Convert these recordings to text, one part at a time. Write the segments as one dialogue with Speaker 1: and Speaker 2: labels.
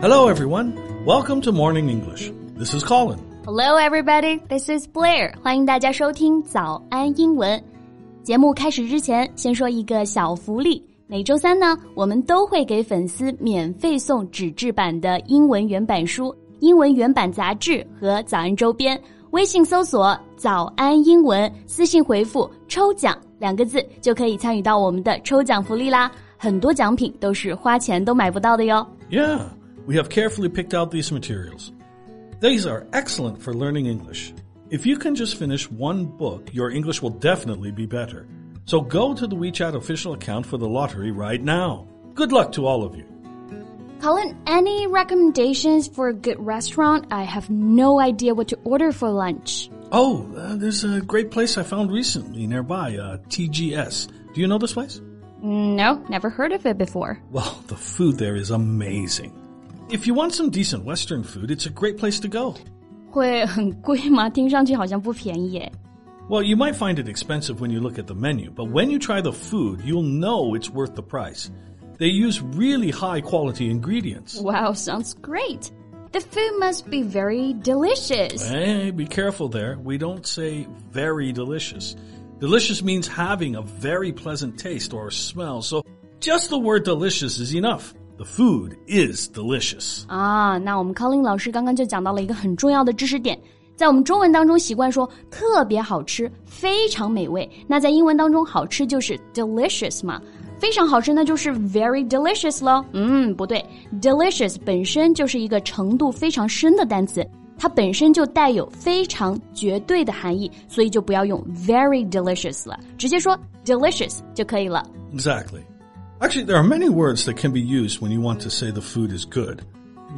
Speaker 1: Hello, everyone. Welcome to Morning English. This is Colin.
Speaker 2: Hello, everybody. This is Blair. 欢迎大家收听早安英文。节目开始之前，先说一个小福利。每周三呢，我们都会给粉丝免费送纸质版的英文原版书、英文原版杂志和早安周边。微信搜索“早安英文”，私信回复“抽奖”两个字，就可以参与到我们的抽奖福利啦。很多奖品都是花钱都买不到的哟。
Speaker 1: Yeah, we have carefully picked out these materials. These are excellent for learning English. If you can just finish one book, your English will definitely be better. So go to the WeChat official account for the lottery right now. Good luck to all of you.
Speaker 2: Colin, any recommendations for a good restaurant? I have no idea what to order for lunch.
Speaker 1: Oh, uh, there's a great place I found recently nearby, uh, TGS. Do you know this place?
Speaker 2: No, never heard of it before.
Speaker 1: Well, the food there is amazing. If you want some decent Western food, it's a great place to go.
Speaker 2: 会很贵吗？听上去好像不便宜耶。
Speaker 1: Well, you might find it expensive when you look at the menu, but when you try the food, you'll know it's worth the price. They use really high quality ingredients.
Speaker 2: Wow, sounds great. The food must be very delicious.
Speaker 1: Hey, be careful there. We don't say very delicious. Delicious means having a very pleasant taste or smell, so just the word delicious is enough. The food is delicious.
Speaker 2: 啊，那我们 Colin 老师刚刚就讲到了一个很重要的知识点，在我们中文当中习惯说特别好吃，非常美味。那在英文当中，好吃就是 delicious 嘛，非常好吃那就是 very delicious 咯。嗯，不对，delicious 本身就是一个程度非常深的单词，它本身就带有非常绝对的含义，所以就不要用 very delicious 了，直接说 delicious 就可以了。
Speaker 1: Exactly. Actually, there are many words that can be used when you want to say the food is good.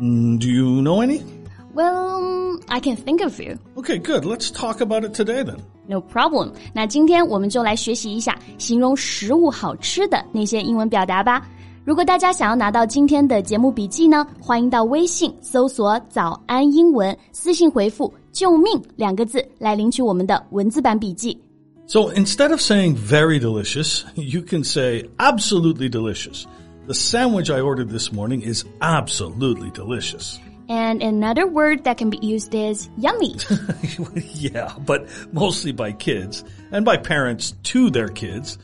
Speaker 1: Mm, do you know any?
Speaker 2: Well, I can think of few.
Speaker 1: Okay, good. Let's talk about it today then.
Speaker 2: No problem。那今天我们就来学习一下形容食物好吃的那些英文表达吧。如果大家想要拿到今天的节目笔记呢，欢迎到微信搜索“早安英文”，私信回复“救命”两个字来领取我们的文字版笔记。
Speaker 1: So instead of saying very delicious, you can say absolutely delicious. The sandwich I ordered this morning is absolutely delicious.
Speaker 2: And another word that can be used is yummy.
Speaker 1: yeah, but mostly by kids and by parents to their kids.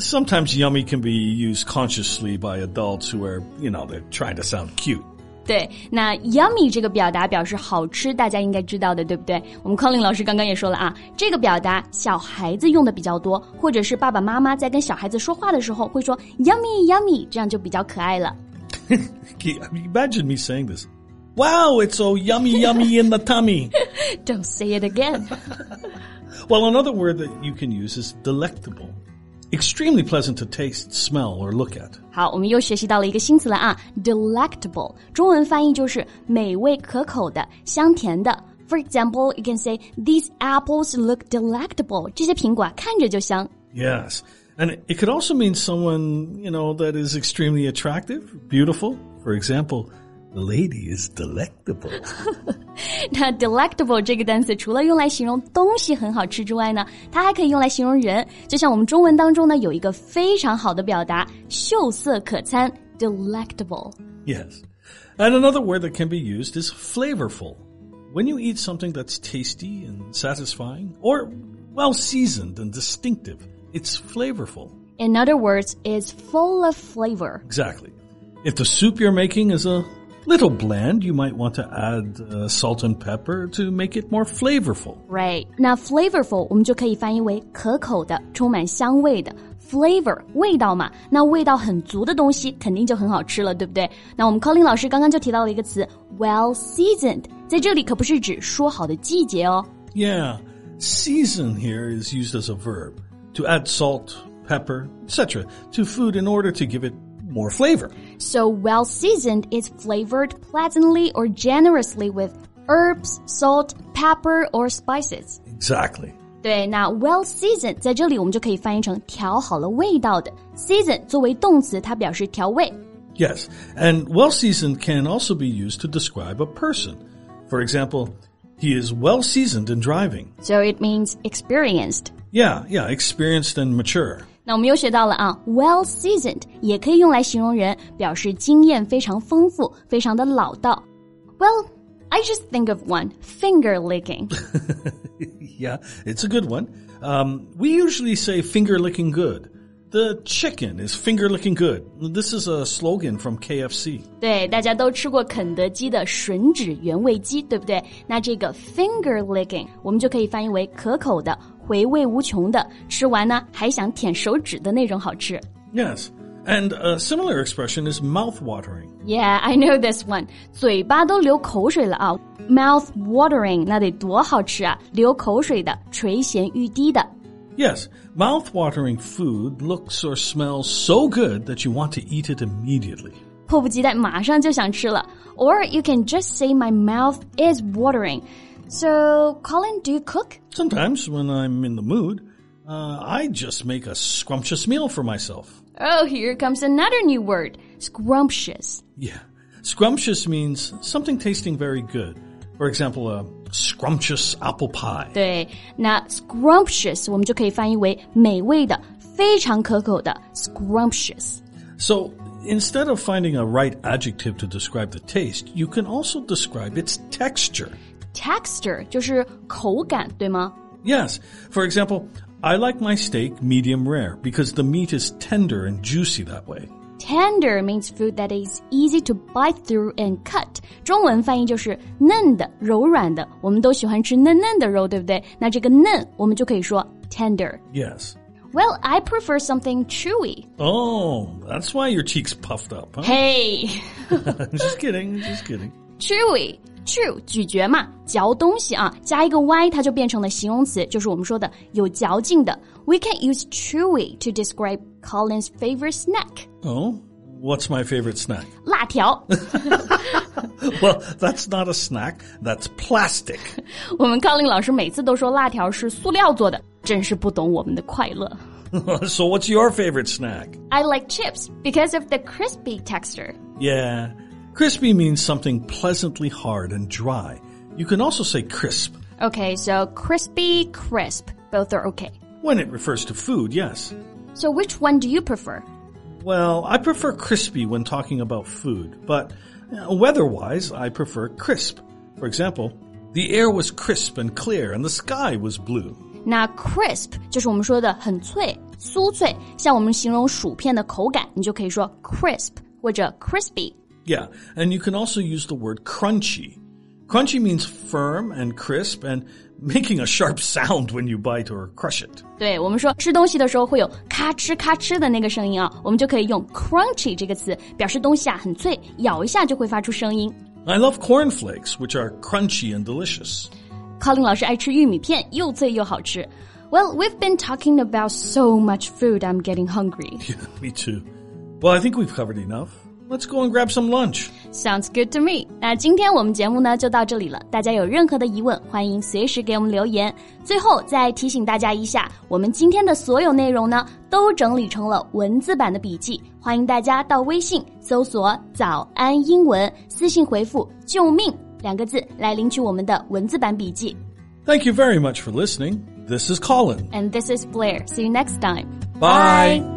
Speaker 1: Sometimes yummy can be used consciously by adults who are, you know, they're trying to sound cute.
Speaker 2: 对，那 yummy 这个表达表示好吃，大家应该知道的，对不对？我们 Colin 老师刚刚也说了啊，这个表达小孩子用的比较多，或者是爸爸妈妈在跟小孩子说话的时候会说 yummy yummy，这样就比较可爱了。
Speaker 1: Can you Imagine me saying this. Wow, it's so yummy, yummy in the tummy.
Speaker 2: Don't say it again.
Speaker 1: Well, another word that you can use is delectable. Extremely pleasant to taste, smell, or look at.
Speaker 2: 好，我们又学习到了一个新词了啊，delectable，中文翻译就是美味可口的、香甜的。For example, you can say these apples look delectable。这些苹果啊看着就香。
Speaker 1: Yes. And it- it could also mean someone, you know, that is extremely attractive, beautiful. For example, the lady is delectable.
Speaker 2: 那 delectable 这个单词除了用来形容东西很好吃之外呢，它还可以用来形容人。就像我们中文当中呢，有一个非常好的表达，秀色可餐，delectable。
Speaker 1: yes. And another word that can be used is flavorful. When you eat something that's tasty and satisfying, or well seasoned and distinctive, it's flavorful.
Speaker 2: In other words, is full of flavor.
Speaker 1: Exactly. If the soup you're making is a little bland, you might want to add uh, salt and pepper to make it more flavorful.
Speaker 2: Right，那 flavorful 我们就可以翻译为可口的、充满香味的。flavor 味道嘛，那味道很足的东西肯定就很好吃了，对不对？那我们 Colin 老师刚刚就提到了一个词 well seasoned，在这里可不是指说好的季节哦。
Speaker 1: Yeah, season here is used as a verb to add salt, pepper, etc. to food in order to give it more flavor.
Speaker 2: So well seasoned is flavored pleasantly or generously with herbs, salt, pepper or spices.
Speaker 1: Exactly.
Speaker 2: 对，那 well seasoned 在这里我们就可以翻译成调好了味道的。season 作为动词，它表示调味。
Speaker 1: Yes, and well seasoned can also be used to describe a person. For example, he is well seasoned in driving.
Speaker 2: So it means experienced.
Speaker 1: Yeah, yeah, experienced and mature.
Speaker 2: 那我们又学到了啊，well seasoned 也可以用来形容人，表示经验非常丰富，非常的老道。Well, I just think of one finger licking.
Speaker 1: yeah, it's a good one. Um, we usually say finger licking good. The chicken is finger licking good. This is a slogan from KFC.
Speaker 2: 对，大家都吃过肯德基的吮指原味鸡，对不对？那这个 finger licking 我们就可以翻译为可口的、 回味无穷的，吃完呢还想舔手指的那种好吃。
Speaker 1: Yes. And a similar expression is mouth watering.
Speaker 2: Yeah, I know this one. 嘴巴都流口水了啊！Mouth watering，那得多好吃啊！流口水的，垂涎欲滴的。
Speaker 1: Yes, mouth-watering food looks or smells so good that you want to eat it immediately.
Speaker 2: 迫不及待，马上就想吃了。Or you can just say my mouth is watering. So, Colin, do you cook?
Speaker 1: Sometimes when I'm in the mood, uh, I just make a scrumptious meal for myself.
Speaker 2: Oh, here comes another new word. Scrumptious.
Speaker 1: Yeah. Scrumptious means something tasting very good. For example, a scrumptious apple pie.
Speaker 2: 对，那 scrumptious 我们就可以翻译为美味的、非常可口的
Speaker 1: scrumptious。So instead of finding a right adjective to describe the taste, you can also describe its texture.
Speaker 2: Texture 就是口感，对吗？
Speaker 1: Yes. For example, I like my steak medium rare because the meat is tender and juicy that way.
Speaker 2: Tender means food that is easy to bite through and cut。中文翻译就是嫩的、柔软的。我们都喜欢吃嫩嫩的肉，对不对？那这个嫩，我们就可以说
Speaker 1: tender。Yes.
Speaker 2: Well, I prefer something chewy.
Speaker 1: Oh, that's why your cheeks puffed up. Huh?
Speaker 2: Hey.
Speaker 1: just kidding, just kidding.
Speaker 2: Chewy. chew 咀嚼嘛，嚼东西啊，加一个 y，它就变成了形容词，就是我们说的有嚼劲的。We can use chewy to describe Colin's favorite snack.
Speaker 1: Oh, what's my favorite snack?
Speaker 2: 辣条。
Speaker 1: well, that's not a snack. That's plastic.
Speaker 2: 我们 Colin 老师每次都说辣条是塑料做的，真是不懂我们的快乐。
Speaker 1: so what's your favorite snack?
Speaker 2: I like chips because of the crispy texture.
Speaker 1: Yeah. Crispy means something pleasantly hard and dry. You can also say crisp.
Speaker 2: Okay, so crispy, crisp, both are okay.
Speaker 1: When it refers to food, yes.
Speaker 2: So which one do you prefer?
Speaker 1: Well, I prefer crispy when talking about food, but uh, weather-wise, I prefer crisp. For example, the air was crisp and clear and the sky was blue.
Speaker 2: 那 crisp 就是我们说的很脆、酥脆，像我们形容薯片的口感，你就可以说 crisp 或者 crispy。
Speaker 1: Yeah, and you can also use the word crunchy. Crunchy means firm and crisp and making a sharp sound when you bite or crush it.
Speaker 2: 对我们说吃东西的时候会有咔哧咔哧的那个声音啊，我们就可以用 crunchy 这个词表示东西啊很脆，咬一下就会发出声音。
Speaker 1: I love cornflakes, which are crunchy and delicious.
Speaker 2: Colin 老师爱吃玉米片，又脆又好吃。Well, we've been talking about so much food, I'm getting hungry.
Speaker 1: Yeah, me too. Well, I think we've covered enough. Let's go and grab some lunch.
Speaker 2: Sounds good to me. 那今天我们节目呢就到这里了。大家有任何的疑问，欢迎随时给我们留言。最后再提醒大家一下，我们今天的所有内容呢都整理成了文字版的笔记，欢迎大家到微信搜索“早安英文”，私信回复“救命”两个字来领取我们的文字版笔记。
Speaker 1: Thank you very much for listening. This is Colin.
Speaker 2: And this is Blair. See you next time.
Speaker 1: Bye.